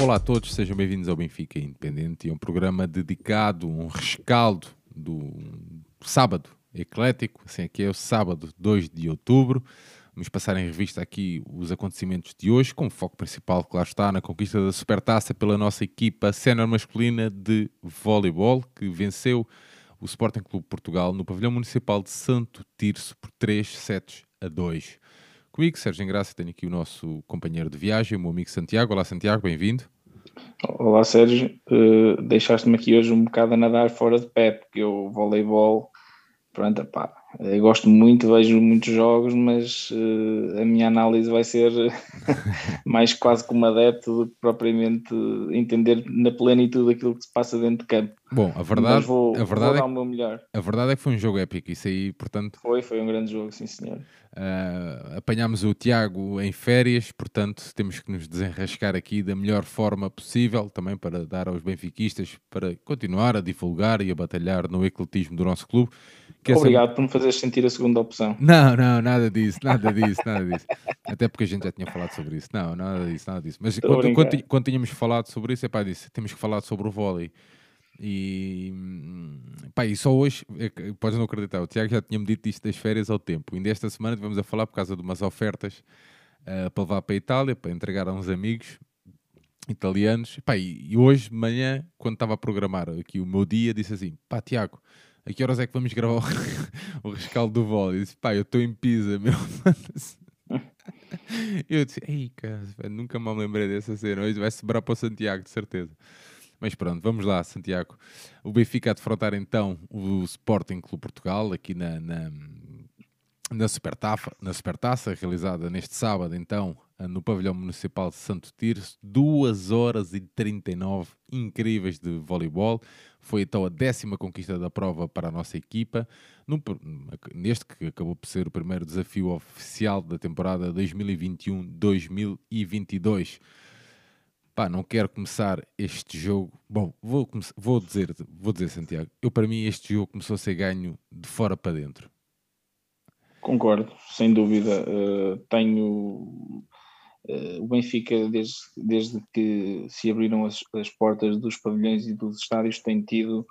Olá a todos, sejam bem-vindos ao Benfica Independente e um programa dedicado, um rescaldo do sábado eclético, assim aqui é o sábado 2 de outubro. Vamos passar em revista aqui os acontecimentos de hoje, com foco principal, claro está, na conquista da Supertaça pela nossa equipa sénior masculina de voleibol, que venceu o Sporting Clube Portugal no pavilhão municipal de Santo Tirso por 3 sets a 2. Comigo, Sérgio Engraça, tenho aqui o nosso companheiro de viagem, o meu amigo Santiago. Olá, Santiago, bem-vindo. Olá, Sérgio. Uh, Deixaste-me aqui hoje um bocado a nadar fora de pé, porque o voleibol, pronto, pá, eu gosto muito, vejo muitos jogos, mas uh, a minha análise vai ser mais quase como adepto do que propriamente entender na plenitude aquilo que se passa dentro de campo. Bom, a verdade, vou, a, verdade é dar o meu melhor. a verdade é que foi um jogo épico, isso aí, portanto, Foi, foi um grande jogo, sim senhor. Uh, apanhámos o Tiago em férias, portanto temos que nos desenrascar aqui da melhor forma possível, também para dar aos benfiquistas para continuar a divulgar e a batalhar no ecletismo do nosso clube. Que Obrigado por me fazeres sentir a segunda opção. Não, não, nada disso, nada disso, nada disso. Até porque a gente já tinha falado sobre isso. Não, nada disso, nada disso. Mas quando, quando tínhamos falado sobre isso, é pá, disse, temos que falar sobre o vôlei. E, hum, pá, e só hoje, é podes não acreditar, o Tiago já tinha-me dito isto das férias ao tempo. Ainda esta semana tivemos a falar por causa de umas ofertas ah, para levar para a Itália, para entregar a uns amigos italianos. Pá, e, e hoje de manhã, quando estava a programar aqui o meu dia, disse assim: pá, Tiago, a que horas é que vamos gravar o, rescaldo do vôlei? Eu disse: pá, eu estou em Pisa, meu. eu disse: ei, cara, nunca me lembrei dessa cena. Hoje vai sobrar para o Santiago, de certeza. Mas pronto, vamos lá, Santiago. O Benfica a defrontar então o Sporting Clube Portugal aqui na, na, na, Supertaça, na Supertaça, realizada neste sábado, então, no pavilhão municipal de Santo Tirso, 2 horas e 39 incríveis de voleibol. Foi então a décima conquista da prova para a nossa equipa, no neste que acabou por ser o primeiro desafio oficial da temporada 2021-2022. Pá, não quero começar este jogo. Bom, vou, vou dizer, vou dizer, Santiago, eu para mim este jogo começou a ser ganho de fora para dentro. Concordo, sem dúvida. Uh, tenho uh, o Benfica, desde, desde que se abriram as, as portas dos pavilhões e dos estádios, tem tido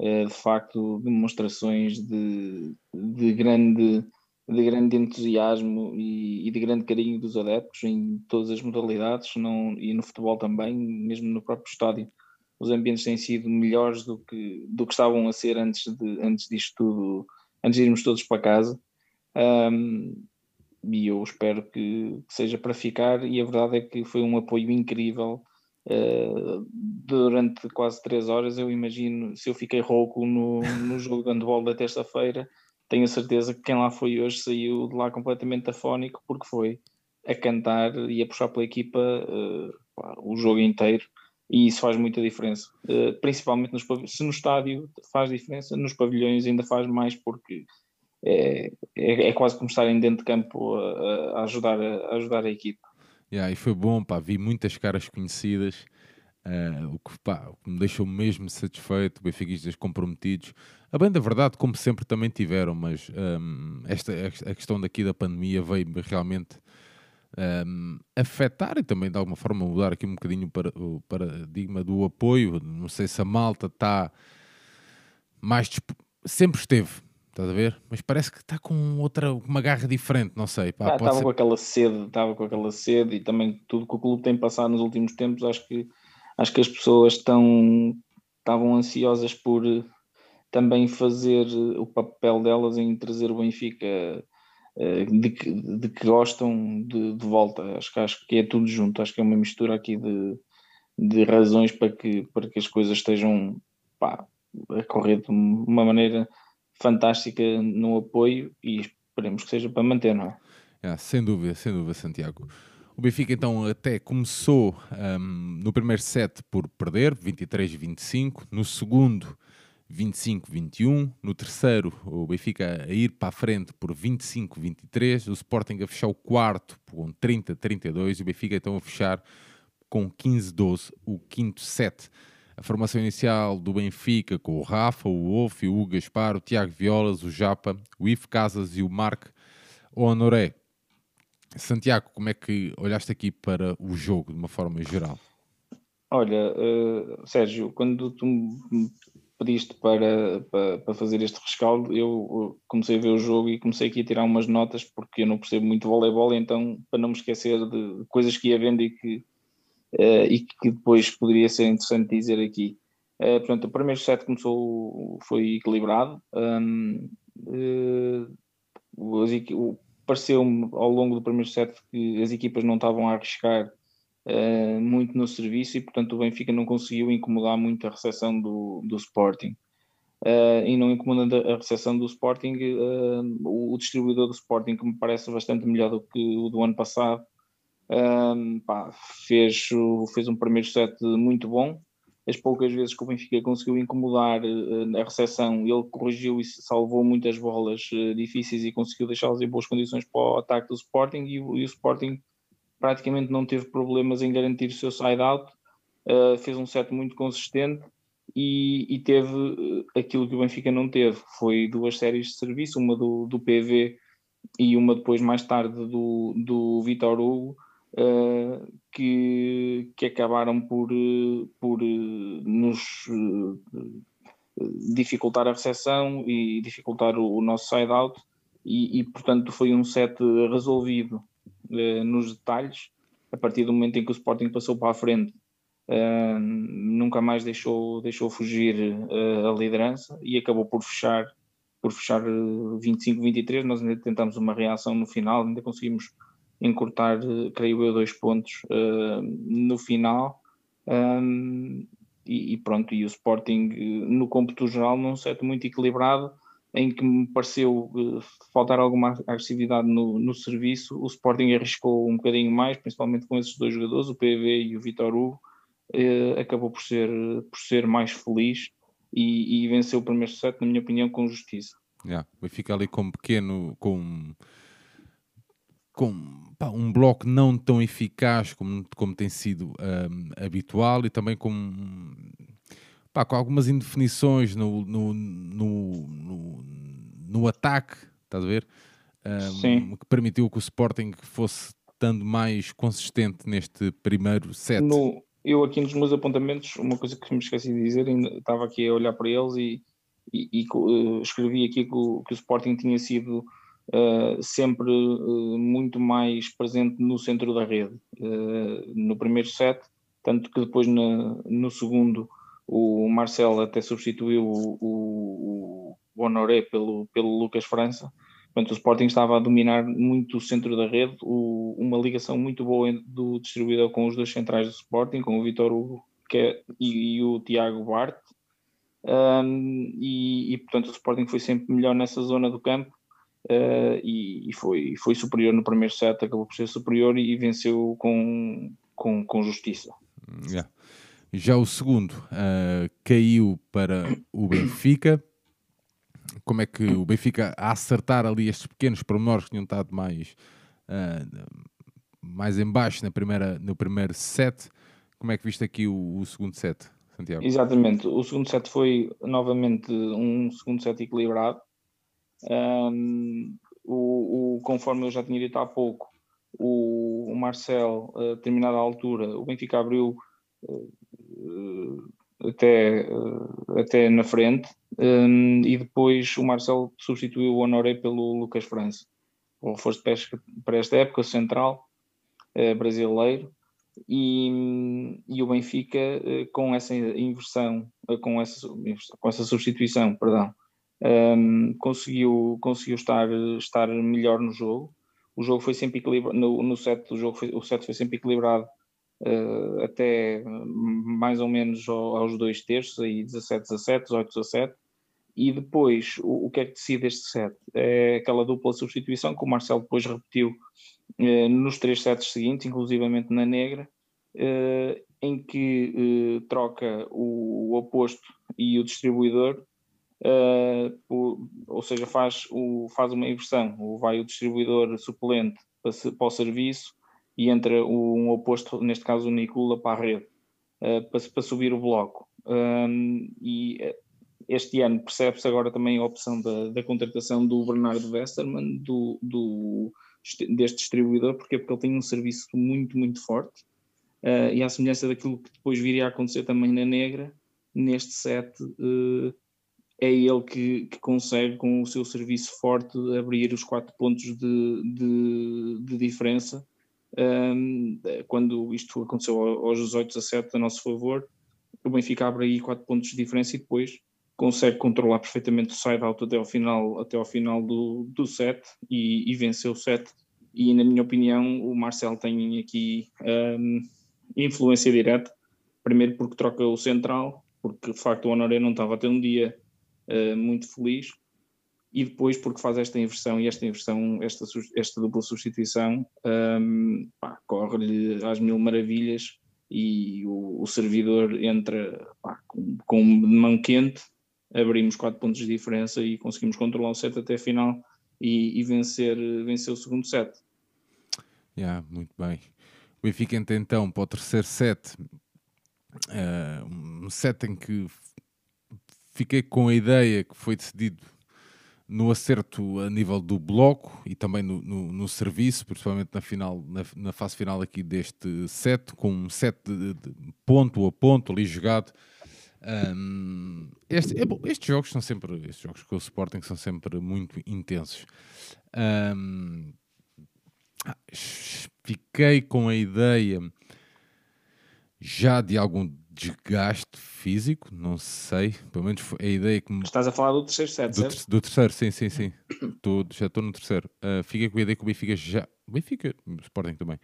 uh, de facto demonstrações de, de grande, de grande entusiasmo e, e de grande carinho dos adeptos em todas as modalidades não, e no futebol também, mesmo no próprio estádio. Os ambientes têm sido melhores do que, do que estavam a ser antes, de, antes disto tudo, antes de irmos todos para casa. Um, e eu espero que, que seja para ficar. E a verdade é que foi um apoio incrível uh, durante quase três horas. Eu imagino, se eu fiquei rouco no, no jogo de handball da terça-feira, tenho a certeza que quem lá foi hoje saiu de lá completamente afónico, porque foi a cantar e a puxar pela equipa uh, o jogo inteiro. E isso faz muita diferença, uh, principalmente nos. Se no estádio faz diferença, nos pavilhões ainda faz mais, porque é, é, é quase como estarem dentro de campo a, a ajudar, a ajudar a equipe. Yeah, e foi bom, pá, vi muitas caras conhecidas, eh, o, que, pá, o que me deixou mesmo satisfeito, benfiquistas comprometidos. A bem da verdade, como sempre, também tiveram, mas ehm, esta, a questão daqui da pandemia veio realmente ehm, afetar e também de alguma forma mudar aqui um bocadinho para, o paradigma do apoio. Não sei se a malta está mais. disp- Sempre esteve, estás a ver? Mas parece que está com outra, uma garra diferente, não sei. Pá, Ah, estava ser- com aquela sede, estava com aquela sede e também tudo que o clube tem passado nos últimos tempos, acho que acho que as pessoas estão estavam ansiosas por eh, também fazer eh, o papel delas em trazer o Benfica eh, de que, de que gostam de, de volta. Acho que acho que é tudo junto, acho que é uma mistura aqui de, de razões para que, para que as coisas estejam pá, a correr de uma maneira fantástica no apoio e esperemos que seja para manter, não é? Ah, sem dúvida, sem dúvida, Santiago. O Benfica então até começou ahm, no primeiro set por perder, 23-25, no segundo 25-21, no terceiro o Benfica a ir para a frente por 25-23, o Sporting a fechar o quarto com 30-32 e o Benfica então a fechar com 15-12 o quinto set. A formação inicial do Benfica com o Rafa, o Wolf, o Hugo Gaspar, o Tiago Violas, o Japa, o Ivo Casas e o Marc Honoré. Santiago, como é que olhaste aqui para o jogo de uma forma geral? Olha, uh, Sérgio, quando tu me pediste para, para, para, fazer este rescaldo, eu comecei a ver o jogo e comecei aqui a tirar umas notas porque eu não percebo muito voleibol, então para não me esquecer de coisas que ia vendo e que, uh, e que depois poderia ser interessante dizer aqui. Uh, portanto, o primeiro set começou, foi equilibrado. Um, uh, Pareceu-me ao longo do primeiro set que as equipas não estavam a arriscar uh, muito no serviço e, portanto, o Benfica não conseguiu incomodar muito a recepção do, do Sporting. Uh, e não incomodando a recepção do Sporting, uh, o, distribuidor do Sporting, que me parece bastante melhor do que o do ano passado, pá, fez, fez um primeiro set muito bom, as poucas vezes que o Benfica conseguiu incomodar uh, a recepção, ele corrigiu e salvou muitas bolas uh, difíceis e conseguiu deixá-las em boas condições para o ataque do Sporting e, o Sporting praticamente não teve problemas em garantir o seu side-out, uh, fez um set muito consistente e, e teve aquilo que o Benfica não teve, foi duas séries de serviço, uma do, do PV e uma depois mais tarde do, do Vitor Hugo, uh, que, que acabaram por, por eh, nos eh, dificultar a recepção e dificultar o, o nosso side-out e, e, portanto foi um set resolvido uh, nos detalhes a partir do momento em que o Sporting passou para a frente. Uh, nunca mais deixou, deixou fugir a liderança e acabou por fechar por fechar 25-23 nós ainda tentamos uma reação no final ainda conseguimos encurtar, creio eu, dois pontos uh, no final. Um, e, e, pronto, e o Sporting eh, no cômputo geral num set muito equilibrado, em que me pareceu uh, faltar alguma agressividade no, no serviço. O Sporting arriscou um bocadinho mais, principalmente com esses dois jogadores, o PV e o Vitor Hugo. Uh, acabou por ser, por ser mais feliz e, e venceu o primeiro set, na minha opinião, com justiça. Yeah, vai ficar ali com um pequeno, com com pá, um bloco não tão eficaz como, como tem sido um, habitual e também com, pá, com algumas indefinições no, no, no, no, no ataque, estás a ver? Um, que permitiu que o Sporting fosse estando mais consistente neste primeiro set. No, eu aqui nos meus apontamentos, uma coisa que me esqueci de dizer, estava aqui a olhar para eles e, e, e uh, escrevi aqui que o, que o Sporting tinha sido uh, sempre uh, muito mais presente no centro da rede. Uh, no primeiro set, tanto que depois na, no segundo o Marcelo até substituiu o, o, o Honoré pelo, pelo Lucas França. Portanto, o Sporting estava a dominar muito o centro da rede, o, uma ligação muito boa do distribuidor com os dois centrais do Sporting, com o Vitor Hugo é, e, e, o Tiago Bart. Um, e, e, portanto o Sporting foi sempre melhor nessa zona do campo uh, e, e, foi, foi superior no primeiro set, acabou por ser superior e, e venceu com, com, com justiça. Yeah. Já o segundo uh, caiu para o Benfica. Como é que o Benfica, a acertar ali estes pequenos pormenores que tinham estado mais, uh, mais em baixo na primeira, no primeiro set, como é que viste aqui o, o segundo set, Santiago? Exatamente, o segundo set foi novamente um segundo set equilibrado. Um, o, o, conforme eu já tinha dito há pouco, o, o Marcel, a determinada altura, o Benfica abriu uh, até, uh, até na frente um, e depois o Marcel substituiu o Honoré pelo Lucas França. O reforço de pesca para esta época, central, uh, brasileiro. E, e, o Benfica com essa inversão, com essa, com essa substituição, perdão, um, conseguiu, conseguiu estar, estar melhor no jogo. O jogo foi sempre equilibrado, no, no set, o, jogo foi, o set foi sempre equilibrado uh, até mais ou menos aos dois terços, aí 17, 17, 18, 17. E depois, o, o que é que decide este set? É aquela dupla substituição que o Marcelo depois repetiu uh, nos três sets seguintes, inclusivamente na negra, uh, em que troca o, o oposto e o distribuidor uh, ou seja, faz, o, faz uma inversão, ou vai o distribuidor suplente para, para o serviço e entra um oposto, neste caso o Nicola, para a rede, uh, para, para, subir o bloco. Um, e este ano percebe-se agora também a opção da, da contratação do Bernardo Westerman, do, do, deste distribuidor, porque porque ele tem um serviço muito, muito forte. uh, e à semelhança daquilo que depois viria a acontecer também na Negra, neste set uh, é ele que, que, consegue, com o seu serviço forte, abrir os quatro pontos de, de, de diferença. Um, quando isto aconteceu aos 18 a 7 a nosso favor, o Benfica abre aí quatro pontos de diferença e depois consegue controlar perfeitamente o side-out até ao final, até ao final do, do set e, e venceu o set. E, na minha opinião, o Marcel tem aqui um, influência direta. Primeiro porque troca o central, porque de facto o Honoré não estava a ter um dia uh, muito feliz. E depois porque faz esta inversão e esta inversão, esta, esta dupla substituição, um, corre-lhe às mil maravilhas e o, o servidor entra pá, com, com mão quente abrimos 4 pontos de diferença e conseguimos controlar o set até a final e, e vencer, vencer o segundo set. Yeah, muito bem. O Benfica entra então para o terceiro set, uh, um set em que fiquei com a ideia que foi decidido no acerto a nível do bloco e também no, no, no serviço, principalmente na, final, na, na, fase final aqui deste set, com um set de, de ponto a ponto ali jogado um, este, é bom, estes jogos são sempre, estes jogos com o Sporting são sempre muito intensos. Um, fiquei com a ideia já de algum desgaste físico, não sei, pelo menos foi a ideia que me... Estás a falar do terceiro set, do, ter, do terceiro, sim, sim, sim. tô, já estou no terceiro. Uh, fiquei com a ideia que o Benfica já. Benfica, Sporting também.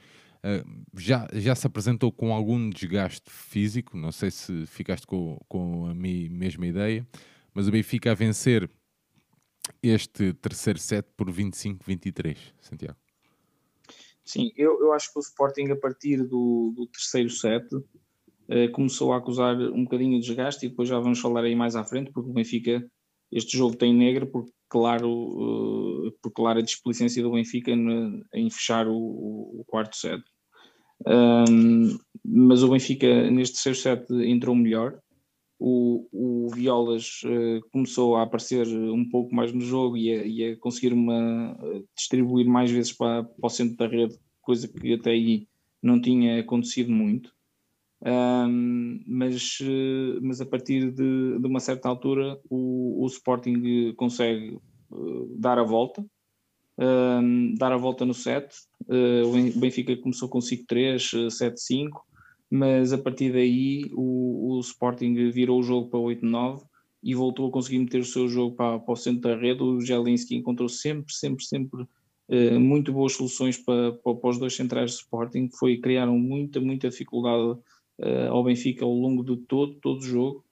Ah, já, já se apresentou com algum desgaste físico, não sei se ficaste com, com a minha mesma ideia, mas o Benfica a vencer este terceiro set por 25-23, Santiago. Sim, eu, eu acho que o Sporting a partir do, do terceiro set uh, começou a acusar um bocadinho de desgaste e depois já vamos falar aí mais à frente, porque o Benfica, este jogo tem negra por claro, uh, por clara displicência do Benfica em fechar o, o quarto set. Um, mas o Benfica neste terceiro set entrou melhor. O, o Violas uh, começou a aparecer um pouco mais no jogo e a, e a conseguir uma, distribuir mais vezes para, para, o centro da rede, coisa que até aí não tinha acontecido muito. Um, mas, uh, mas a partir de, de, uma certa altura o, o Sporting consegue uh, dar a volta um, dar a volta no set. Uh, o Benfica começou com 5-3, 7-5, mas a partir daí o, o, Sporting virou o jogo para 8-9 e voltou a conseguir meter o seu jogo para, para o centro da rede. O Jelinski encontrou sempre, sempre, sempre uh, muito boas soluções para, para, para, os dois centrais do Sporting. Foi, criaram muita, muita dificuldade uh, ao Benfica ao longo de todo, todo o jogo.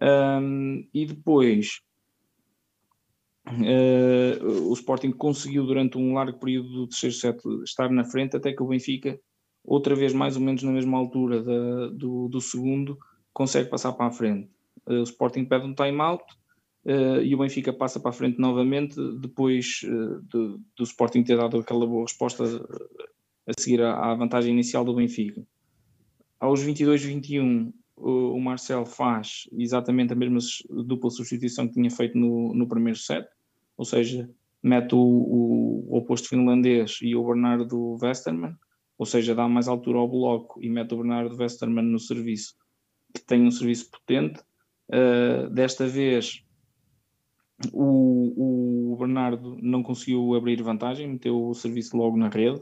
Um, e depois Uh, o Sporting conseguiu durante um largo período do terceiro set estar na frente, até que o Benfica, outra vez mais ou menos na mesma altura da, do, do, segundo, consegue passar para a frente. Uh, o Sporting pede um time-out uh, e o Benfica passa para a frente novamente, depois de, do Sporting ter dado aquela boa resposta a seguir à, à vantagem inicial do Benfica. Aos 22-21, o, o Marcel faz exatamente a mesma dupla substituição que tinha feito no, no primeiro set ou seja, mete o, o, oposto finlandês e o Bernardo Westerman, ou seja, dá mais altura ao bloco e mete o Bernardo Westerman no serviço, que tem um serviço potente. Uh, desta vez o, o, Bernardo não conseguiu abrir vantagem, meteu o serviço logo na rede,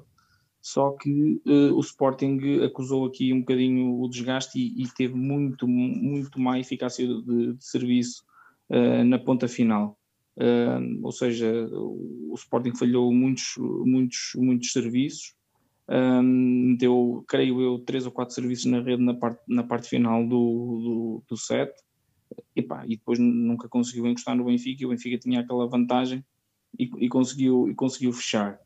só que uh, o Sporting acusou aqui um bocadinho o desgaste e, e teve muito, muito má eficácia de, de serviço uh, na ponta final. Uh, ou seja, o, Sporting falhou muitos, muitos, muitos serviços, um, meteu, creio eu, três ou quatro serviços na rede na parte, na parte final do, do, do set, e, pá, e depois nunca conseguiu encostar no Benfica, e o Benfica tinha aquela vantagem e, e conseguiu, e conseguiu fechar.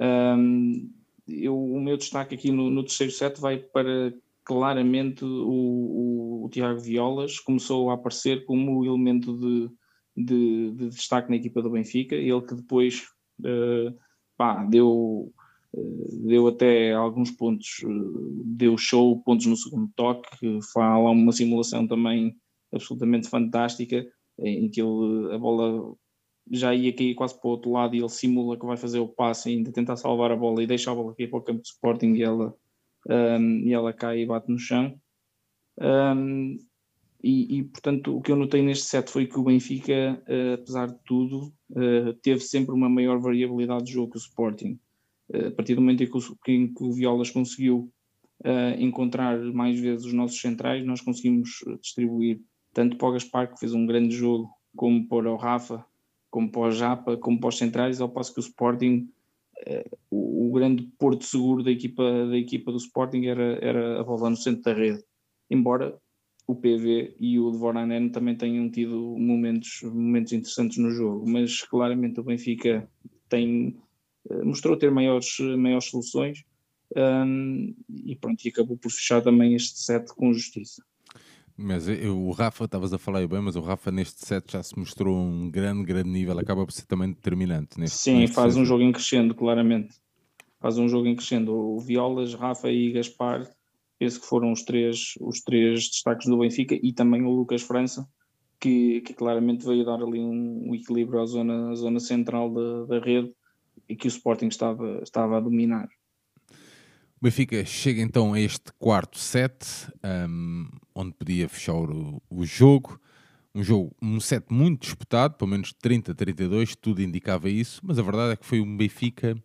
Um, eu, o meu destaque aqui no, no, terceiro set vai para claramente o, o, o Tiago Violas, começou a aparecer como elemento de de, de, destaque na equipa do Benfica, ele que depois uh, pá, deu, uh, deu até alguns pontos, uh, deu show, pontos no segundo toque, fala uma simulação também absolutamente fantástica, em que ele, a bola já ia cair quase para o outro lado e ele simula que vai fazer o passe ainda tentar salvar a bola e deixa a bola cair para o campo de Sporting e ela um, e ela cai e bate no chão. Um, e, e, portanto, o que eu notei neste set foi que o Benfica, uh, apesar de tudo, uh, teve sempre uma maior variabilidade de jogo que o Sporting. Uh, a partir do momento em que o, em que o Violas conseguiu encontrar mais vezes os nossos centrais, nós conseguimos distribuir tanto para o Gaspar, que fez um grande jogo, como para o Rafa, como para o Japa, como para os centrais, ao passo que o Sporting, o, o, grande porto seguro da equipa, da equipa do Sporting era, era a bola no centro da rede. Embora o PV e o Dvoranen também tenham tido momentos, momentos interessantes no jogo, mas claramente o Benfica tem, eh, mostrou ter maiores, maiores soluções um, e pronto, e acabou por fechar também este set com justiça. Mas eu, o Rafa, estavas a falar bem, mas o Rafa neste set já se mostrou um grande, grande nível, acaba por ser também determinante. Neste, Sim, neste faz set. um jogo em crescendo, claramente. Faz um jogo em crescendo. O Violas, Rafa e Gaspar penso que foram os três, os três destaques do Benfica e também o Lucas França, que, que claramente veio dar ali um, um equilíbrio à zona, à zona central da, da rede e que o Sporting estava, estava a dominar. O Benfica chega então a este quarto set, um, onde podia fechar o, o, jogo. Um jogo, um set muito disputado, pelo menos 30-32, tudo indicava isso, mas a verdade é que foi um Benfica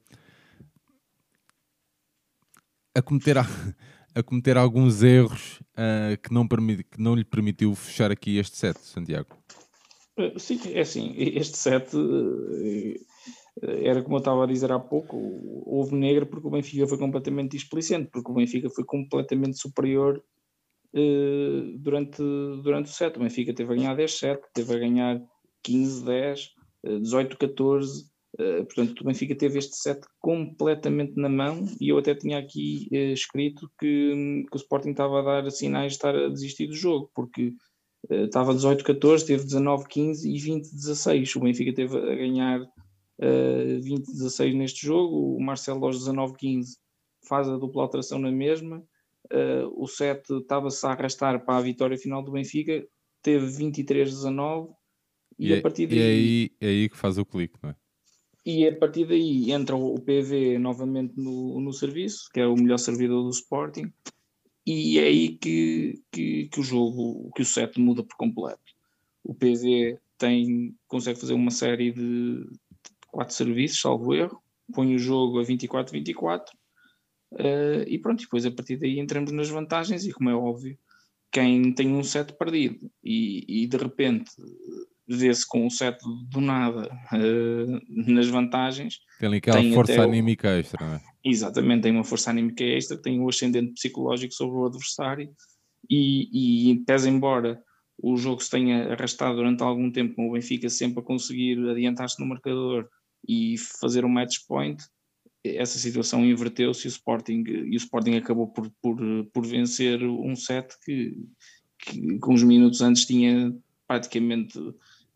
a cometer a, a cometer alguns erros uh, que, não permit, que não lhe permitiu fechar aqui este set, Santiago? Eh, sim, é assim, este set eh, era como eu estava a dizer há pouco, houve negra porque o Benfica foi completamente displicente, porque o Benfica foi completamente superior uh, durante, durante o set. O Benfica teve a ganhar 10-7, teve a ganhar 15-10, 18-14, Uh, portanto, o Benfica teve este set completamente na mão e eu até tinha aqui uh, escrito que, que, o Sporting estava a dar sinais de estar a desistir do jogo, porque uh, estava 18-14, teve 19-15 e 20-16. O Benfica teve a ganhar 20-16 neste jogo, o Marcelo aos 19-15 faz a dupla alteração na mesma, o set estava-se a arrastar para a vitória final do Benfica, teve 23-19 e, e, a partir daí... E é aí, é aí que faz o clique, não é? e a partir daí entra o PV novamente no, no serviço, que é o melhor servidor do Sporting, e é aí que, que, que o jogo, que o set muda por completo. O PV tem, consegue fazer uma série de quatro serviços, salvo erro, põe o jogo a 24-24, uh, e pronto, depois a partir daí entramos nas vantagens, e como é óbvio, quem tem um set perdido e, e de repente vê-se com o set do nada uh, nas vantagens. Tem ali aquela tem força anímica extra, não é? Exatamente, tem uma força anímica extra, tem o um ascendente psicológico sobre o adversário e, e pese embora o jogo se tenha arrastado durante algum tempo com o Benfica sempre a conseguir adiantar-se no marcador e fazer um match point, essa situação inverteu-se e o Sporting, e o Sporting acabou por, por, por vencer um set que, que uns minutos antes tinha praticamente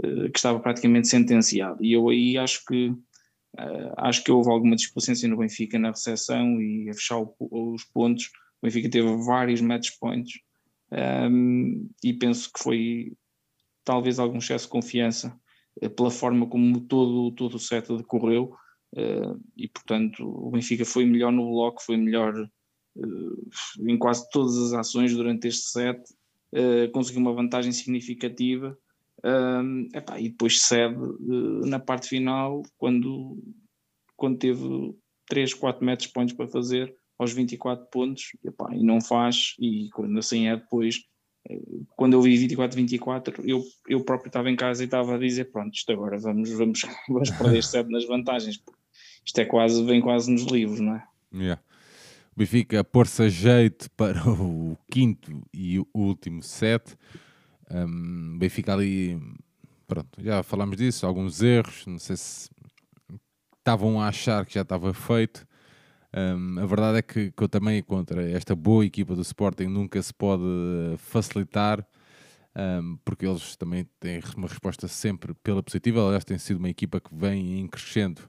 eh, que estava praticamente sentenciado. E eu aí acho que uh, acho que houve alguma displicência no Benfica na recepção e a fechar o, os pontos. O Benfica teve vários match points um, ehm, e penso que foi talvez algum excesso de confiança pela forma como todo, todo o set decorreu. Uh, e portanto o Benfica foi melhor no bloco, foi melhor em quase todas as ações durante este set, conseguiu uma vantagem significativa e depois cede na parte final, quando, quando teve 3, 4 metros pontos para fazer, aos 24 pontos, epá, e não faz, e quando assim é depois, eh, quando eu vi 24-24, eu, eu próprio estava em casa e estava a dizer, pronto, isto agora vamos, vamos, vamos perder set nas vantagens, isto é quase, vem quase nos livros, não é? Yeah. O Benfica a pôr-se a jeito para o quinto e o último set. Um, Benfica ali, pronto, já falámos disso, alguns erros, não sei se estavam a achar que já estava feito. Um, a verdade é que, que eu também contra esta boa equipa do Sporting nunca se pode facilitar, um, porque eles também têm uma resposta sempre pela positiva. Aliás, tem sido uma equipa que vem em crescendo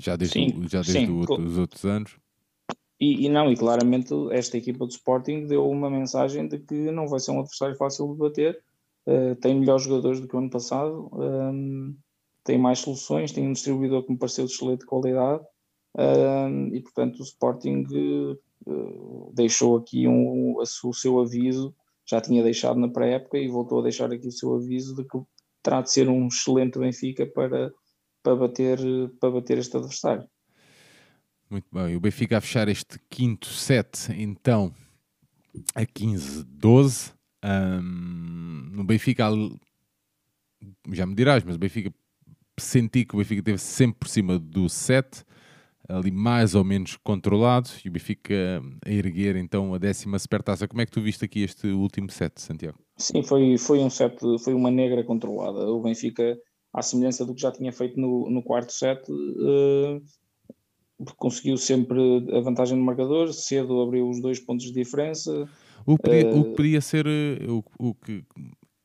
já desde, sim, já desde. O, os outros anos. E, e, não, e claramente esta equipa do Sporting deu uma mensagem de que não vai ser um adversário fácil de bater, uh, tem melhores jogadores do que o ano passado, um, tem mais soluções, tem um distribuidor que me pareceu de excelente qualidade, e portanto o Sporting uh, deixou aqui um, o seu aviso, já tinha deixado na pré-época e voltou a deixar aqui o seu aviso de que terá de ser um excelente Benfica para, para, bater, para bater este adversário. Muito bem, o Benfica a fechar este quinto set, então, a 15-12. Um, no Benfica, já me dirás, mas o Benfica senti que o Benfica esteve sempre por cima do set, ali mais ou menos controlado, e o Benfica a erguer então a décima supertaça. Como é que tu viste aqui este último set, Santiago? Sim, foi, foi um set, foi uma negra controlada. O Benfica, à semelhança do que já tinha feito no, no quarto set, uh, conseguiu sempre a vantagem no marcador, cedo abriu os dois pontos de diferença. O que podia, uh, o que podia ser eh, o, o que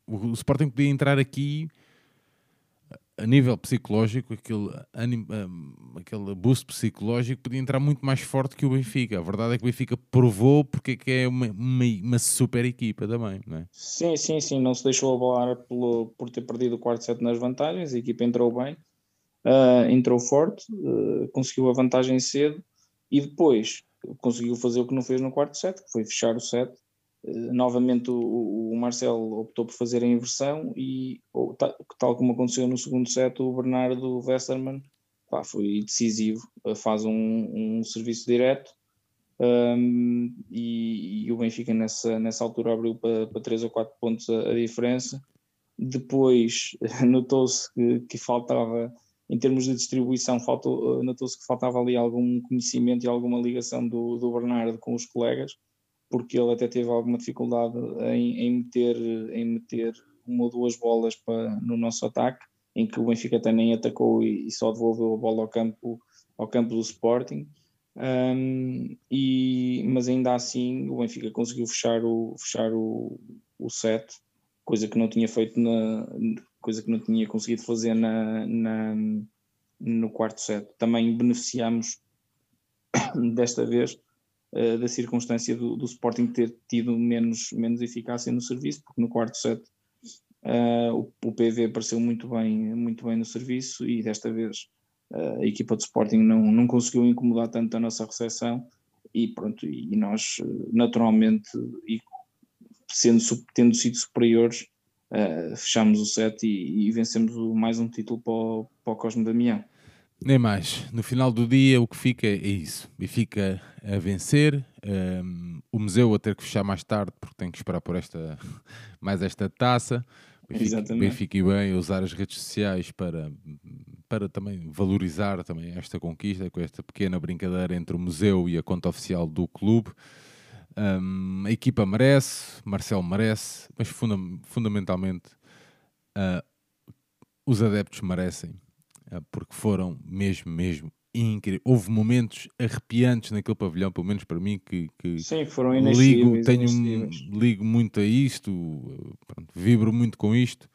o Sporting podia entrar aqui a nível psicológico, aquele, aquele boost psicológico podia entrar muito mais forte que o Benfica. A verdade é que o Benfica provou porque é é uma, uma, uma super equipa também, não é? Sim, sim, sim. Não se deixou abalar pelo, por ter perdido o quarto set nas vantagens. A equipa entrou bem, uh, entrou forte, uh, conseguiu a vantagem cedo e depois conseguiu fazer o que não fez no quarto set, que foi fechar o set novamente o, o Marcelo optou por fazer a inversão e tal, como aconteceu no segundo set o Bernardo Westermann pá, foi decisivo, eh, faz um, um serviço direto um, e, e, o Benfica nessa, nessa altura abriu para, para 3 ou 4 pontos a, a diferença. Depois notou-se que, que, faltava em termos de distribuição eh, notou-se que faltava ali algum conhecimento e alguma ligação do, do Bernardo com os colegas porque ele até teve alguma dificuldade em, em, meter, em meter uma ou duas bolas para, no nosso ataque, em que o Benfica até nem atacou e, e só devolveu a bola ao campo, ao campo do Sporting. Um, e, mas ainda assim o Benfica conseguiu fechar o, fechar o, o set, coisa que não tinha feito na coisa que não tinha conseguido fazer na, na no quarto set. Também beneficiamos desta vez uh, da circunstância do, do, Sporting ter tido menos, menos eficácia no serviço, porque no quarto set uh, o, o, PV apareceu muito bem, muito bem no serviço e desta vez uh, a equipa do Sporting não, não conseguiu incomodar tanto a nossa recepção e pronto, e nós naturalmente e sendo, tendo sido superiores fechamos o set e, e vencemos o, mais um título para o, para o Cosme Damião. Nem mais. No final do dia, o que fica é isso. E fica a vencer. Um, o museu a ter que fechar mais tarde, porque tem que esperar por esta, mais esta taça. Benfica, Benfica e bem usar as redes sociais para, para também valorizar também esta conquista, com esta pequena brincadeira entre o museu e a conta oficial do clube. Um, a equipa merece, Marcelo merece, mas funda fundamentalmente uh, os adeptos merecem porque foram mesmo, mesmo incríveis. Houve momentos arrepiantes naquele pavilhão, pelo menos para mim, que, que Sim, foram ligo, tenho, ligo muito a isto, pronto, vibro muito com isto.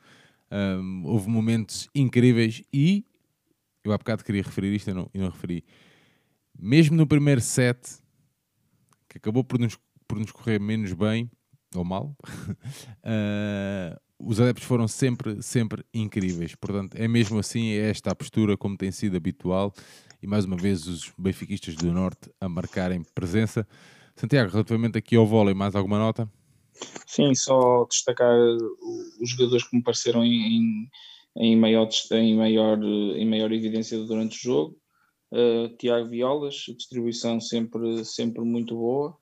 Um, houve momentos incríveis e eu há bocado queria referir isto e não, não referi. Mesmo no primeiro set, que acabou por nos, por nos correr menos bem ou mal, uh, os adeptos foram sempre, sempre incríveis. Portanto, é mesmo assim, é esta a postura como tem sido habitual e mais uma vez os benfiquistas do Norte a marcarem presença. Santiago, relativamente aqui ao vôlei, mais alguma nota? Sim, só destacar os jogadores que me pareceram em, em, maior, em, maior, em maior evidência durante o jogo. Uh, Tiago Violas, distribuição sempre, sempre muito boa.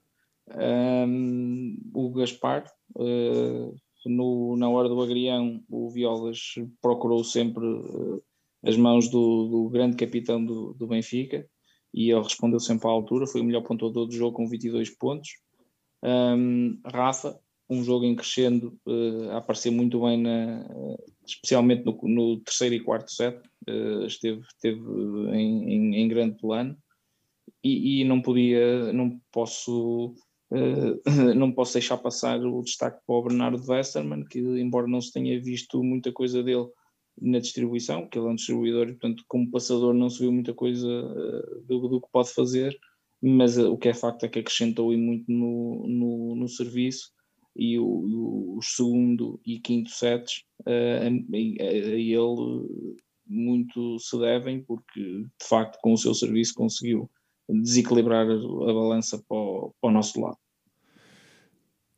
Um, o Gaspar, uh, no, na hora do agrião, o Violas procurou sempre uh, as mãos do, do grande capitão do, do, Benfica e ele respondeu sempre à altura. Foi o melhor pontuador do jogo com 22 pontos. Um, Rafa, um jogo em crescendo, uh, muito bem, na, especialmente no, no, terceiro e quarto set, uh, esteve, esteve em, em, em grande plano. E, e, não podia, não posso Uh, não posso deixar passar o destaque para o Bernardo Westermann, que embora não se tenha visto muita coisa dele na distribuição, que ele é um distribuidor e portanto como passador não se viu muita coisa uh, do, do, que pode fazer, mas uh, o que é facto é que acrescentou e muito no, no, no serviço e o, o, os segundo e quinto sets a, a, a ele muito se devem porque de facto com o seu serviço conseguiu desequilibrar a balança para o, para o nosso lado.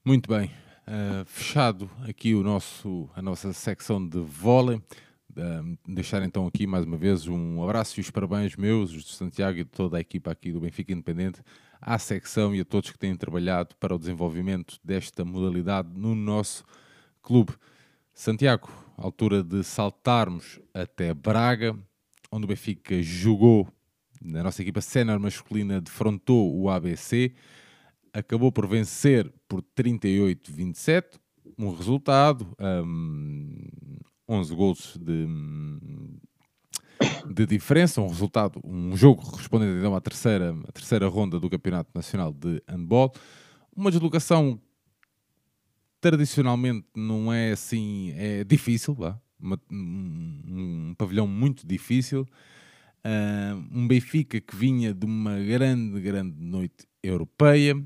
Muito bem. Uh, fechado aqui o nosso, a nossa secção de vôlei. Uh, deixar então aqui mais uma vez um abraço e os parabéns meus, os de Santiago e de toda a equipa aqui do Benfica Independente, à secção e a todos que têm trabalhado para o desenvolvimento desta modalidade no nosso clube. Santiago, altura de saltarmos até Braga, onde o Benfica jogou, a nossa equipa sénior masculina defrontou o ABC, acabou por vencer por 38-27, um resultado, um, 11 gols de, de diferença, um resultado, um jogo respondendo então à terceira, à terceira ronda do Campeonato Nacional de Handball, uma deslocação tradicionalmente não é assim, é difícil, vá. Uma, um, um, pavilhão muito difícil. Uh, um Benfica que vinha de uma grande, grande noite europeia.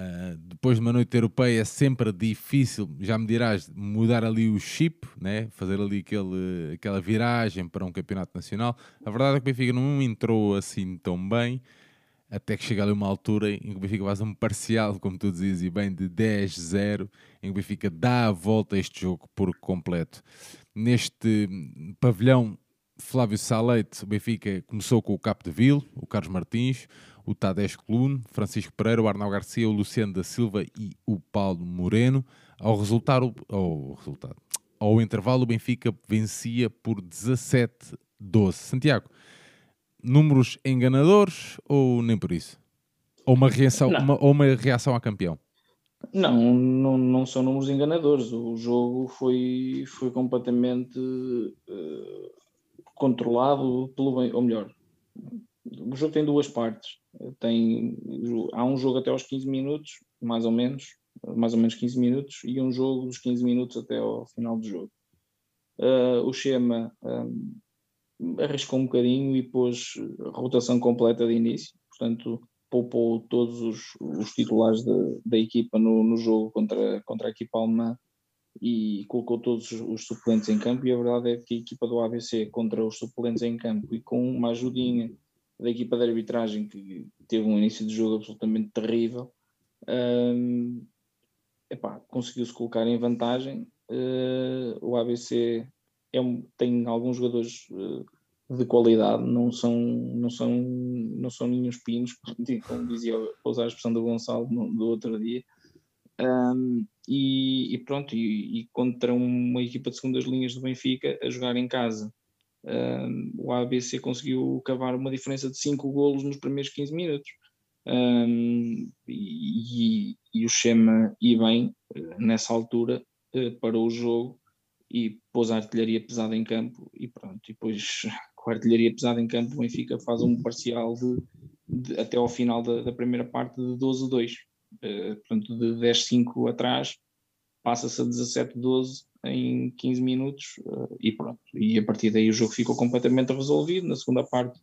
Uh, depois de uma noite europeia é sempre difícil, já me dirás, mudar ali o chip, né? fazer ali aquele, aquela viragem para um campeonato nacional. A verdade é que o Benfica não entrou assim tão bem até que chega ali uma altura em que o Benfica faz um parcial, como tu dizias, e bem de 10-0, em que o Benfica dá a volta a este jogo por completo. Neste pavilhão, Flávio Salete, o Benfica começou com o Capo de Ville, o Carlos Martins, o Tadej Clune, Francisco Pereira, o Arnau Garcia, o Luciano da Silva e o Paulo Moreno. Ao resultado, ao, resultado, ao intervalo, o Benfica vencia por 17-12. Santiago, números enganadores ou nem por isso? Ou uma reação, uma, ou uma reação a campeão? Não, não, não são números enganadores. O jogo foi, foi completamente uh, controlado pelo bem, ou melhor, o jogo tem duas partes. Tem, há um jogo até aos 15 minutos, mais ou menos, mais ou menos 15 minutos, e um jogo dos 15 minutos até ao final do jogo. Uh, o Schema um, arriscou um bocadinho e pôs rotação completa de início, portanto poupou todos os, os titulares da, da equipa no, no, jogo contra, contra a equipa alemã e colocou todos os, os, suplentes em campo e a verdade é que a equipa do ABC contra os suplentes em campo e com uma ajudinha da equipa de arbitragem que teve um início de jogo absolutamente terrível. Conseguiu-se colocar em vantagem. Uh, o ABC é um, tem alguns jogadores uh, de qualidade, não são, não são, não são nenhum pinos, como dizia, para usar a expressão do Gonçalo no, do outro dia. Um, e, e, pronto, e, e, contra uma equipa de segundas linhas do Benfica a jogar em casa, o ABC conseguiu cavar uma diferença de 5 golos nos primeiros 15 minutos. Um, e, e, o Chema ia bem eh, nessa altura uh, para o jogo e pôs a artilharia pesada em campo e pronto, e depois com a artilharia pesada em campo, o Benfica faz um parcial de, de até ao final da, da, primeira parte de 12-2. Uh, eh, portanto, de 10-5 atrás, passa-se a 17-12 em 15 minutos uh, e pronto. E a partir daí o jogo ficou completamente resolvido. Na segunda parte,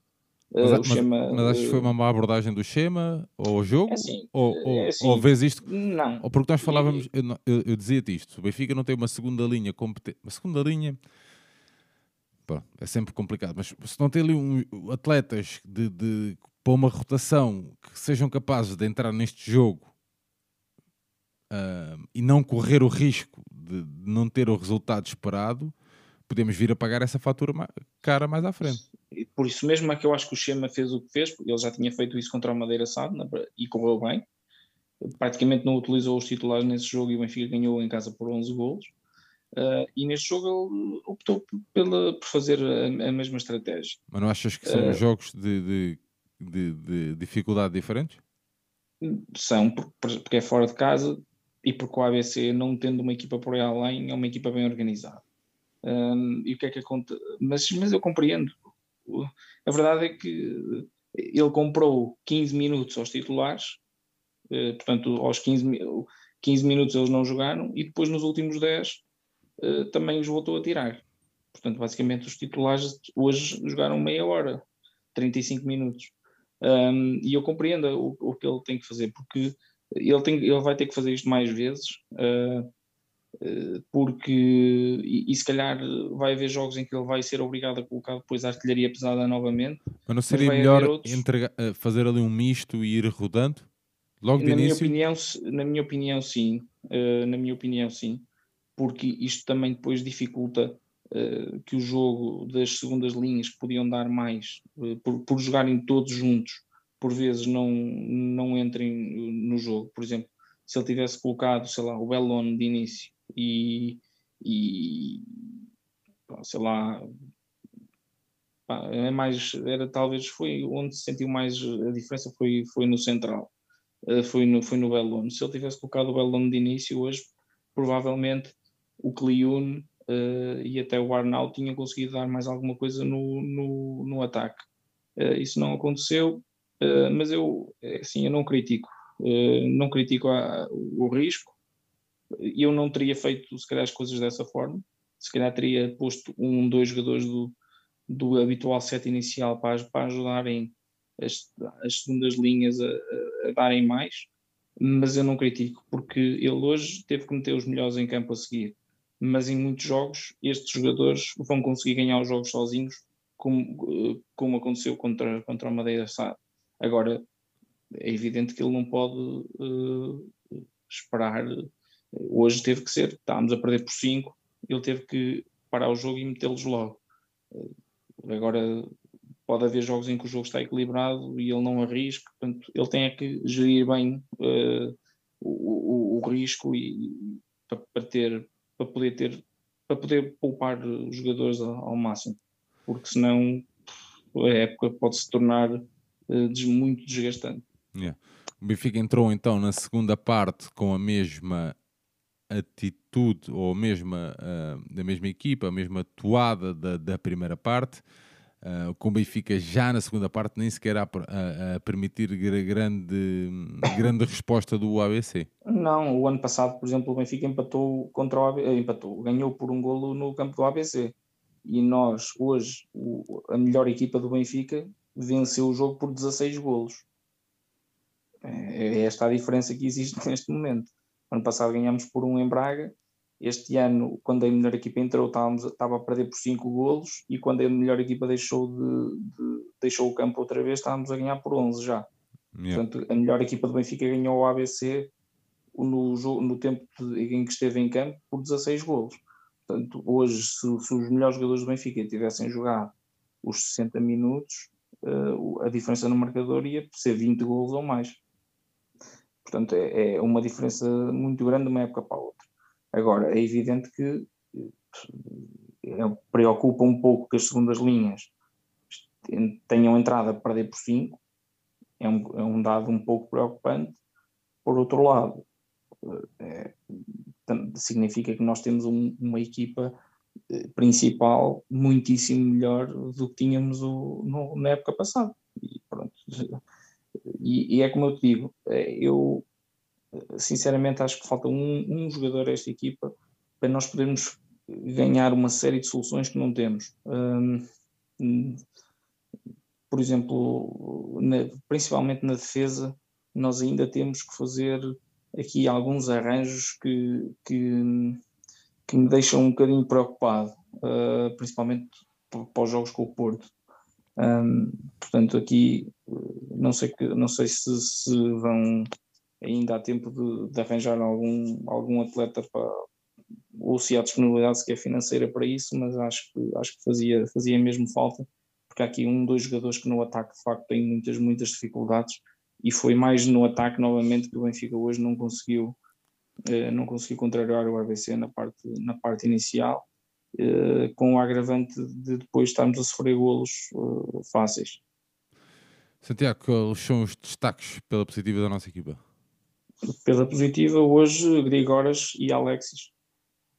uh, mas, o Schema, mas acho que foi uma má abordagem do Schema ou o jogo? É assim, ou, ou, é assim, ou vês isto? Não. Ou porque nós falávamos, eu, eu, eu dizia-te isto: o Benfica não tem uma segunda linha competente. Uma segunda linha é sempre complicado. Mas se não tem ali um, atletas de, de, para uma rotação que sejam capazes de entrar neste jogo uh, e não correr o risco de, não ter o resultado esperado, podemos vir a pagar essa fatura cara mais à frente. Por isso mesmo é que eu acho que o Schema fez o que fez, porque ele já tinha feito isso contra o Madeira Sado e correu bem. Praticamente não utilizou os titulares nesse jogo e o Benfica ganhou em casa por 11 golos. Uh, e neste jogo ele optou pela, por fazer a, a, mesma estratégia. Mas não achas que são uh, jogos de, de, de, de, dificuldade diferentes? São, porque é fora de casa e porque o ABC, não tendo uma equipa por aí além, é uma equipa bem organizada. Um, e o que é que acontece? Mas, mas eu compreendo. A verdade é que ele comprou 15 minutos aos titulares, uh, portanto, aos 15, 15 minutos eles não jogaram, e depois nos últimos 10 uh, também os voltou a tirar. Portanto, basicamente, os titulares hoje jogaram meia hora, 35 minutos. Um, e eu compreendo o, o, que ele tem que fazer, porque ele, tem, ele vai ter que fazer isto mais vezes. Uh, Uh, porque, e, e, se calhar vai haver jogos em que ele vai ser obrigado a colocar depois a artilharia pesada novamente. Mas não seria mas melhor outros... entregar, fazer ali um misto e ir rodando? Logo de na início? Minha opinião, na minha opinião, sim. Na minha opinião, sim. Porque isto também depois dificulta que o jogo das segundas linhas que podiam dar mais, por, por jogarem todos juntos, por vezes não, não entrem no jogo. Por exemplo, se ele tivesse colocado, sei lá, o Bellon de início e, e sei lá, é mais, era talvez foi onde se sentiu mais a diferença foi, foi no central, eh, foi no, foi no Bellon. Se ele tivesse colocado o Bellon de início hoje, provavelmente o Cliune uh, e até o Arnau tinham conseguido dar mais alguma coisa no, no, no ataque. Uh, isso não aconteceu, uh, mas eu, assim, eu não critico. não critico a, o risco, eu não teria feito, se calhar, as coisas dessa forma. Se calhar teria posto um, dois jogadores do, do habitual set inicial para, para ajudarem as, as segundas linhas a, a, darem mais, mas eu não critico, porque ele hoje teve que meter os melhores em campo a seguir. Mas em muitos jogos, estes jogadores vão conseguir ganhar os jogos sozinhos, como, como aconteceu contra, contra o Madeira Sá. Agora, é evidente que ele não pode uh, esperar Hoje teve que ser, estávamos a perder por 5, ele teve que parar o jogo e metê-los logo. Eh, agora pode haver jogos em que o jogo está equilibrado e ele não arrisca, portanto, ele tem é que gerir bem uh, o, o, o, risco e, e para, ter, para poder ter, para poder poupar os jogadores ao, ao máximo, porque senão a época pode se tornar uh, muito desgastante. Yeah. O Benfica entrou então na segunda parte com a mesma atitude ou a mesma, uh, da mesma equipa, a mesma toada da, da primeira parte, uh, com o Benfica já na segunda parte nem sequer a, a, a, permitir grande, grande resposta do ABC. Não, o ano passado, por exemplo, o Benfica empatou contra o ABC, eh, empatou, ganhou por um golo no campo do ABC. E nós, hoje, o, a melhor equipa do Benfica venceu o jogo por 16 golos. É, é esta a diferença que existe neste momento. Ano passado ganhámos por um em Braga. Este ano, quando a melhor equipa entrou, estávamos, estava a perder por 5 golos e quando a melhor equipa deixou, de, de, deixou o campo outra vez, estávamos a ganhar por 11 já. Yeah. Portanto, a melhor equipa do Benfica ganhou o ABC no, no tempo em que esteve em campo por 16 golos. Portanto, hoje, se, se, os melhores jogadores do Benfica tivessem jogado os 60 minutos, uh, a diferença no marcador ia ser 20 golos ou mais. Portanto, é, é uma diferença muito grande de uma época para a outra. Agora, é evidente que é, preocupa um pouco que as segundas linhas tenham entrado a perder por 5, é um, é um dado um pouco preocupante. Por outro lado, é, significa que nós temos um, uma equipa eh, principal muitíssimo melhor do que tínhamos o, no, na época passada. E pronto, e, e, é como eu te digo, é, eu sinceramente acho que falta um, um jogador a esta equipa para nós podermos ganhar uma série de soluções que não temos. Por exemplo, na, principalmente na defesa, nós ainda temos que fazer aqui alguns arranjos que, que, que me deixam um bocadinho preocupado, uh, principalmente para os jogos com o Porto. Um, portanto, aqui não sei, que, não sei se, se vão ainda há tempo de, de, arranjar algum, algum atleta para, ou se há disponibilidade sequer financeira para isso, mas acho que, acho que fazia, fazia mesmo falta, porque há aqui um, dois jogadores que no ataque de facto têm muitas, muitas dificuldades e foi mais no ataque novamente que o Benfica hoje não conseguiu eh, não conseguiu contrariar o ABC na parte, na parte inicial eh, com o agravante de depois estarmos a sofrer golos uh, fáceis. Santiago, quais são os destaques pela positiva da nossa equipa? Pela positiva, hoje, Grigoras e Alexis.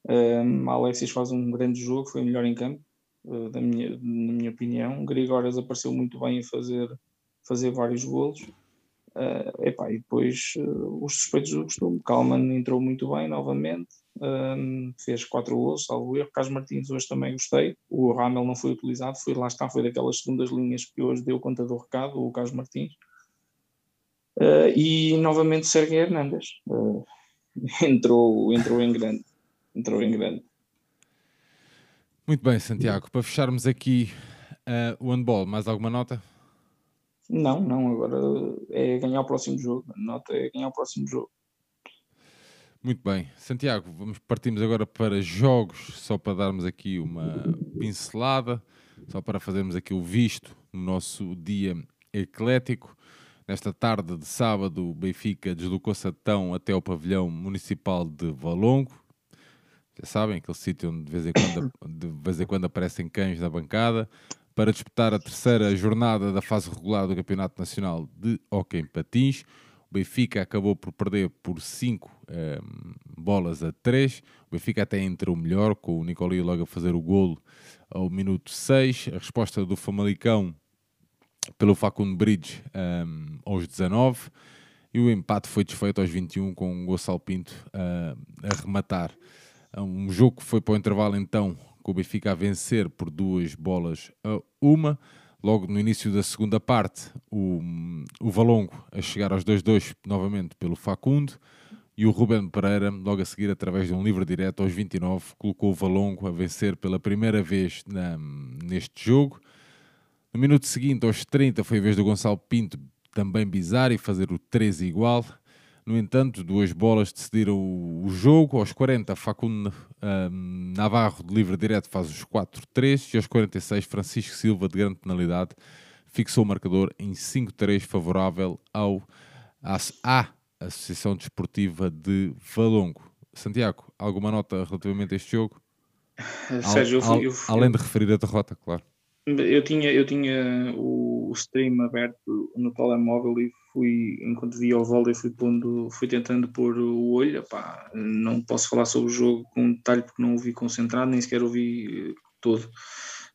Um, Alexis faz um grande jogo, foi o melhor em campo, uh, da minha, na minha opinião. Grigoras apareceu muito bem a fazer, fazer vários golos. Uh, epá, e depois uh, os suspeitos do costume. Kalman entrou muito bem novamente, um, fez quatro gols, salvo erro. Carlos Martins hoje também gostei. O Ramel não foi utilizado, foi lá está, foi daquelas segundas linhas que hoje deu conta do recado, o Carlos Martins. Uh, e novamente Sérgio Hernandes entrou, entrou em grande. entrou em grande. Muito bem, Santiago. Para fecharmos aqui o handball, mais alguma nota? Não, não. Agora é ganhar o próximo jogo. A nota é ganhar o próximo jogo. Muito bem. Santiago, vamos partimos agora para jogos, só para darmos aqui uma pincelada, só para fazermos aqui o visto no nosso dia eclético. Nesta tarde de sábado, o Benfica deslocou-se então até o pavilhão municipal de Valongo. Já sabem, aquele sítio onde de vez, em quando, de vez em quando aparecem cães na bancada, para disputar a terceira jornada da fase regular do Campeonato Nacional de Hockey em Patins. O Benfica acabou por perder por 5 um, ehm, bolas a 3. O Benfica até entrou melhor, com o Nicoli logo a fazer o golo ao minuto 6. A resposta do Famalicão pelo Facundo Bridge ehm, aos 19. E o empate foi desfeito aos 21 com o Gonçalo Pinto uh, a rematar. Um jogo que foi para o intervalo então com o Benfica a vencer por duas bolas a uma. Logo no início da segunda parte, o, o Valongo a chegar aos 2-2 novamente pelo Facundo e o Ruben Pereira, logo a seguir, através de um livre direto aos 29, colocou o Valongo a vencer pela primeira vez na, neste jogo. No minuto seguinte, aos 30, foi a vez do Gonçalo Pinto também bizarro e fazer o 13 igual. No entanto, duas bolas decidiram o jogo. Aos 40, Facundo um, Navarro de livre direto faz os 4-3 e aos 46, Francisco Silva de grande penalidade fixou o marcador em 5-3 favorável ao, à Associação Desportiva de Valongo. Santiago, alguma nota relativamente a este jogo? Sérgio, al, al, eu fui, além de referir a derrota, claro. Eu tinha, eu tinha o stream aberto no telemóvel e fui, enquanto via o vôlei, fui, pondo, fui tentando pôr o olho. Não posso falar sobre o jogo com detalhe porque não o vi concentrado, nem sequer o vi eh, todo.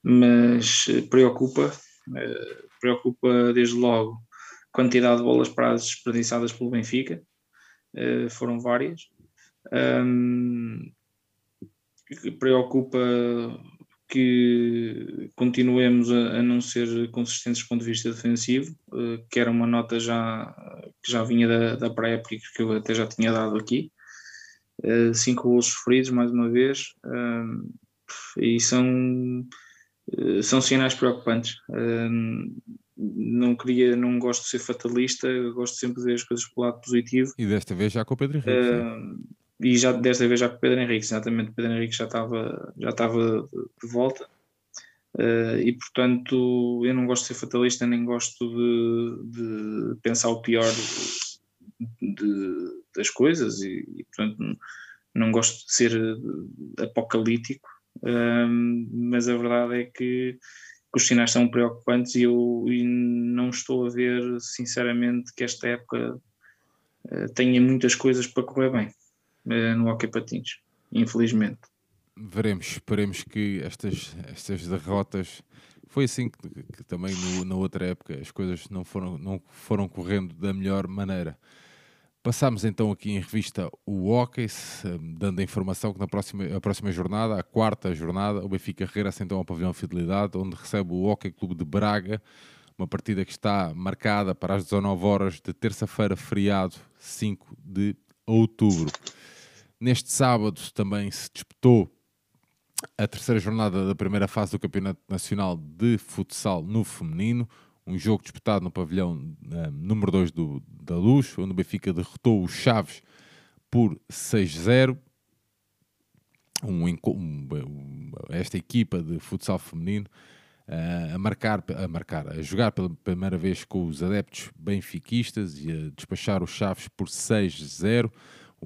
Mas eh, preocupa, eh, preocupa desde logo a quantidade de bolas paradas desperdiçadas pelo Benfica, foram várias. Um, preocupa que continuemos a, a, não ser consistentes do ponto de vista defensivo, uh, que era uma nota já, que já vinha da, da pré-época que eu até já tinha dado aqui. Uh, cinco gols sofridos, mais uma vez, uh, e são, são sinais preocupantes. não queria, não gosto de ser fatalista, gosto sempre de ver as coisas pelo lado positivo. E desta vez já com o Pedro Henrique e já desta vez já com o Pedro Henrique, exatamente, o Pedro Henrique já estava, já estava de volta. Uh, e portanto eu não gosto de ser fatalista, nem gosto de, de pensar o pior de, de, das coisas e, e, portanto não, gosto de ser apocalíptico, uh, mas a verdade é que, que, os sinais são preocupantes e eu e não estou a ver sinceramente que esta época uh, tenha muitas coisas para correr bem. Eh, no hockey patins, infelizmente. Veremos, esperemos que estas, estas derrotas foi assim que, que também no, na outra época as coisas não foram, não foram correndo da melhor maneira. Passámos então aqui em revista o Hockey, dando a informação que na próxima, a próxima jornada, a quarta jornada, o Benfica regressa então ao pavilhão Fidelidade, onde recebe o Hockey Clube de Braga, uma partida que está marcada para as 19 horas de terça-feira, feriado 5 de outubro. Neste sábado também se disputou a terceira jornada da primeira fase do Campeonato Nacional de Futsal no feminino, um jogo disputado no pavilhão uh, número 2 da Luz, onde o Benfica derrotou os Chaves por 6-0. Um, um, esta equipa de futsal feminino uh, a, marcar, a marcar, a jogar pela primeira vez com os adeptos benfiquistas e a despachar os Chaves por 6-0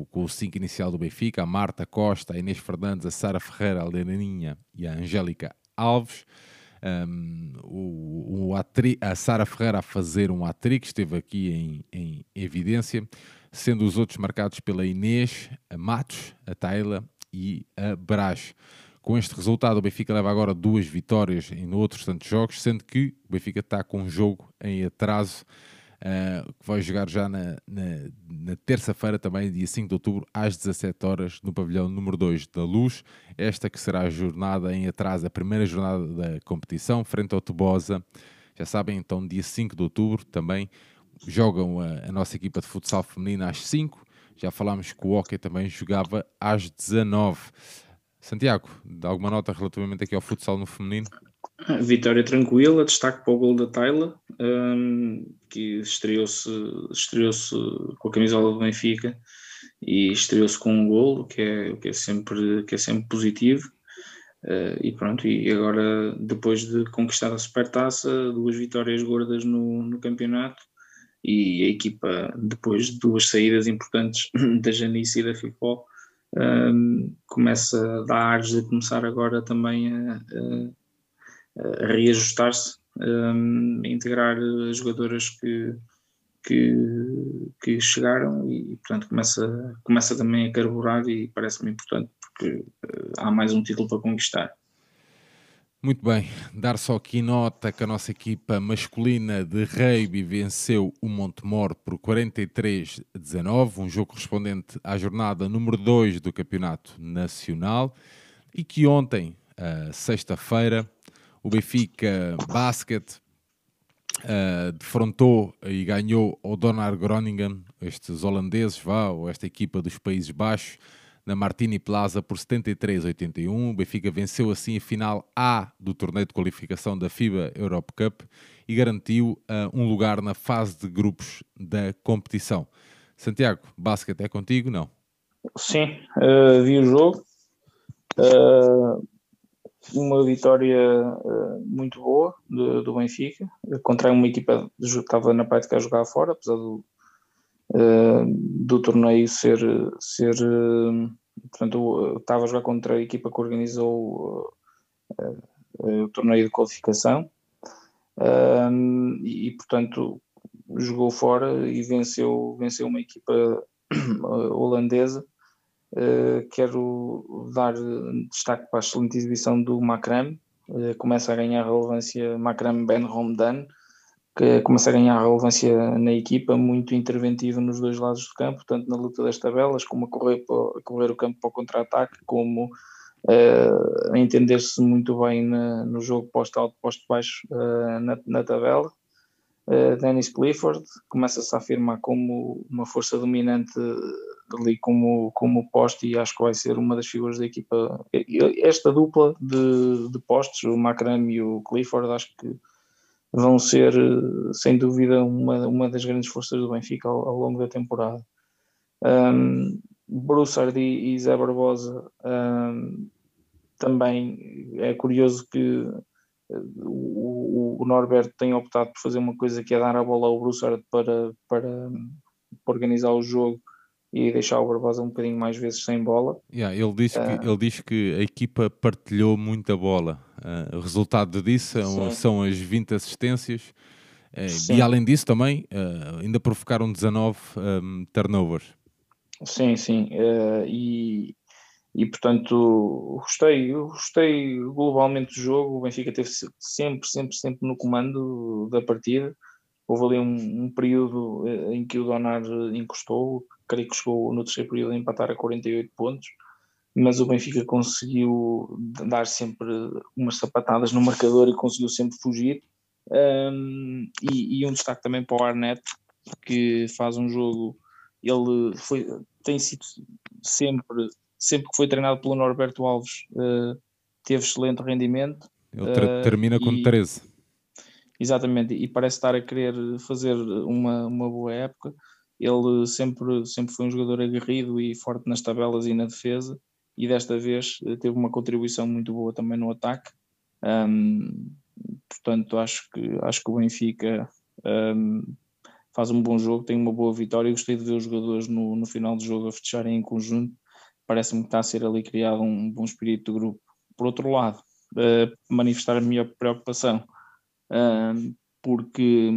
com o 5 inicial do Benfica, a Marta Costa, a Inês Fernandes, a Sara Ferreira, a Lenaninha e a Angélica Alves. Um, o, o atri, a Sara Ferreira a fazer um hat-trick, esteve aqui em, em, evidência, sendo os outros marcados pela Inês, a Matos, a Taylor e a Brás. Com este resultado, o Benfica leva agora duas vitórias em outros tantos jogos, sendo que o Benfica está com um jogo em atraso uh, que vai jogar já na, na, na terça-feira, também, dia 5 de outubro, às 17 horas, no pavilhão número 2 da Luz. Esta que será a jornada em atraso, a primeira jornada da competição, frente ao Tobosa. Já sabem, então, dia 5 de outubro também jogam a, a nossa equipa de futsal feminina às 5 Já falámos que o Hockey também jogava às 19. Santiago, dá alguma nota relativamente aqui ao futsal no feminino? Vitória tranquila, destaque para o gol da Taylor, um, que estreou-se estreou com a camisola do Benfica e estreou-se com um gol, que é, que é, sempre, que é sempre positivo. Uh, e pronto, e agora depois de conquistar a supertaça, duas vitórias gordas no, no campeonato e a equipa, depois de duas saídas importantes da Janice e da FIFO, um, começa a dar ares de começar agora também a, a reajustar-se, um, integrar as jogadoras que, que, que, chegaram e portanto começa, começa também a carburar e parece-me importante porque uh, há mais um título para conquistar. Muito bem, dar só aqui nota que a nossa equipa masculina de rugby venceu o Montemor por 43-19, um jogo correspondente à jornada número 2 do Campeonato Nacional, e que ontem, uh, sexta-feira, o Benfica Basket uh, defrontou e ganhou o Donar Groningen, estes holandeses, vá, ou esta equipa dos Países Baixos, na Martini Plaza por 73-81. O Benfica venceu assim a final A do torneio de qualificação da FIBA Europe Cup e garantiu uh, um lugar na fase de grupos da competição. Santiago, basquete é contigo, não? Sim, uh, vi o jogo. Uh, uma vitória muito boa do, do, Benfica contra uma equipa que estava na prática a jogar fora, apesar do, uh, do torneio ser, ser uh, portanto, estava a jogar contra a equipa que organizou o torneio de qualificação e, portanto, jogou fora e venceu, venceu uma equipa holandesa. Quero dar destaque para a excelente exibição do Macram, começa a ganhar relevância Macram Ben Romdan, que começa a ganhar relevância na equipa, muito interventiva nos dois lados do campo, tanto na luta das tabelas, como a correr, para, a correr o campo para o contra-ataque, como uh, a entender-se muito bem na, no jogo posto-alto, posto-baixo uh, na, na, tabela. Uh, Dennis Clifford começa-se a afirmar como uma força dominante ali como, como poste e acho que vai ser uma das figuras da equipa. Esta dupla de, de postes, o Macram e o Clifford, acho que vão ser, sem dúvida, uma, uma das grandes forças do Benfica ao, ao longo da temporada. Um, Broussard e, e Zé Barbosa um, também é curioso que o, o, Norberto tem optado por fazer uma coisa que é dar a bola ao Broussard para, para, para organizar o jogo e deixar o Barbosa um bocadinho mais vezes sem bola. Yeah, ele, diz que, uh, ele diz que a equipa partilhou muita bola. Uh, o resultado disso são, são, as 20 assistências. Uh, e além disso também ainda provocaram 19 um, turnovers. Sim, sim. e, e portanto gostei, gostei globalmente do jogo. O Benfica teve sempre, sempre, sempre no comando da partida. Houve ali um, um período em que o Donar encostou, creio que chegou no terceiro período a empatar a 48 pontos, mas o Benfica conseguiu dar sempre umas sapatadas no marcador e conseguiu sempre fugir. Um, e, e, um destaque também para o Arnett, que faz um jogo. Ele foi, tem sido sempre, sempre que foi treinado pelo Norberto Alves, uh, teve excelente rendimento. Ele ter, termina uh, com e, 13. Exatamente, e parece estar a querer fazer uma, uma boa época. Ele sempre, sempre foi um jogador aguerrido e forte nas tabelas e na defesa, e desta vez eh, teve uma contribuição muito boa também no ataque. Um, portanto, acho que, acho que o Benfica um, faz um bom jogo, tem uma boa vitória. Gostei de ver os jogadores no, no final do jogo a fecharem em conjunto. Parece-me que está a ser ali criado um bom espírito de grupo. Por outro lado, uh, manifestar a minha preocupação, uh, porque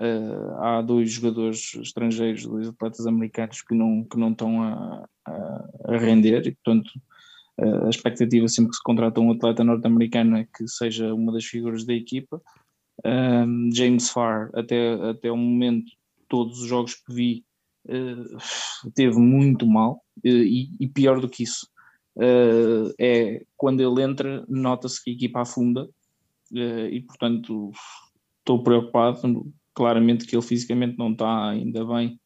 Uh, há dois jogadores estrangeiros, dois atletas americanos que não, que não estão a, a, a render e, portanto, uh, a expectativa sempre que se contrata um atleta norte-americano é que seja uma das figuras da equipa. Uh, James Farr, até, até o momento, todos os jogos que vi, teve muito mal e, e, pior do que isso. é quando ele entra, nota-se que a equipa afunda e, portanto, estou preocupado claramente que ele fisicamente não está ainda bem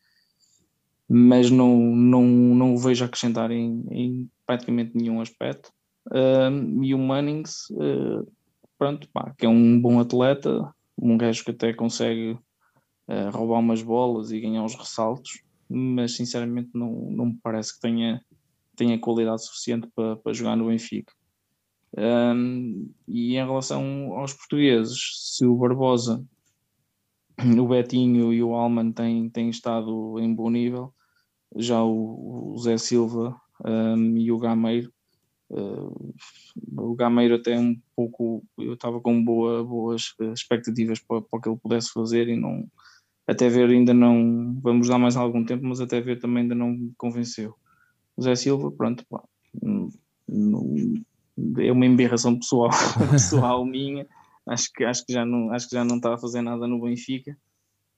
mas não, não, não o vejo acrescentar em, em praticamente nenhum aspecto. Uh, e o Mannings, uh, pronto, pá, que é um bom atleta, um gajo que até consegue uh, roubar umas bolas e ganhar uns ressaltos, mas sinceramente não, não me parece que tenha, tenha qualidade suficiente para, para jogar no Benfica. Um, e em relação aos portugueses, se o Barbosa, o Betinho e o Alman têm, têm estado em bom nível, já o, o Zé Silva um, e o Gameiro, uh, o Gameiro até um pouco, eu estava com boa, boas expectativas para, para que ele pudesse fazer e não, até ver ainda não, vamos dar mais algum tempo, mas até ver também ainda não me convenceu. O Zé Silva, pronto, pá, não, é uma emberração pessoal, pessoal minha. Acho que, acho, que já não, acho que já não está a fazer nada no Benfica,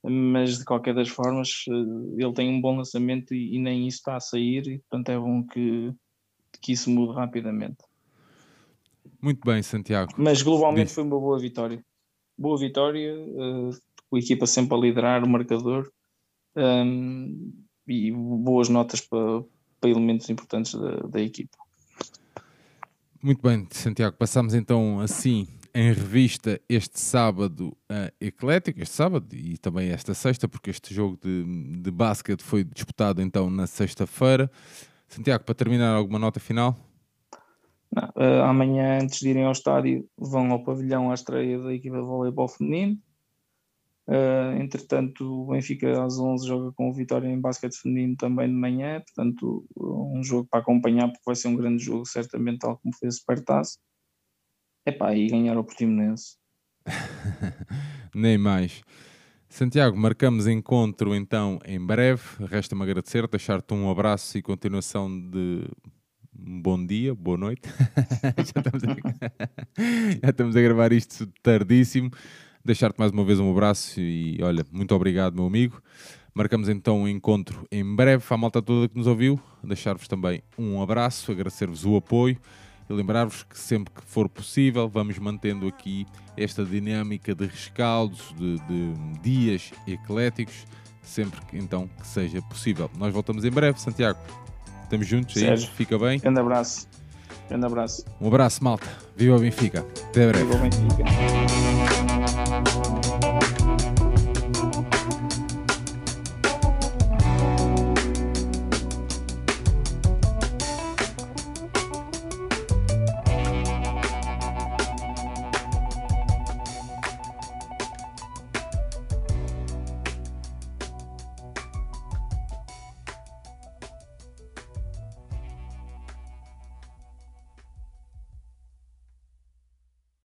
mas de qualquer das formas eh, ele tem um bom lançamento e, e nem isso está a sair, e portanto é bom que, que isso mude rapidamente. Muito bem, Santiago. Mas globalmente foi uma boa vitória. Boa vitória, uh, a equipa sempre a liderar o marcador um, ehm, e boas notas para, para elementos importantes da, da equipa. Muito bem, Santiago, passamos então assim em revista este sábado uh, eclético, este sábado e também esta sexta, porque este jogo de, de basquete foi disputado então na sexta-feira. Santiago, para terminar, alguma nota final? Não, uh, amanhã, antes de irem ao estádio, vão ao pavilhão à estreia da equipa de voleibol feminino. Uh, entretanto, o Benfica às 11 joga com o Vitória em basquete feminino também de manhã, portanto, um jogo para acompanhar, porque vai ser um grande jogo, certamente, tal como fez o Supertaço. Epá, e ganhar o Portimonense. Nem mais. Santiago, marcamos encontro então em breve. Resta-me agradecer, deixar-te um abraço e continuação de bom dia, boa noite. Já, estamos a... Já estamos a gravar isto tardíssimo deixar-te mais uma vez um abraço e olha, muito obrigado, meu amigo. Marcamos então um encontro em breve. À malta toda que nos ouviu, deixar-vos também um abraço, agradecer-vos o apoio e lembrar-vos que sempre que for possível vamos mantendo aqui esta dinâmica de rescaldos, de, de dias ecléticos, sempre que então que seja possível. Nós voltamos em breve, Santiago. Estamos juntos aí, fica bem. Grande abraço. Grande abraço. Um abraço, malta. Viva o Benfica. Até breve. Viva o Benfica.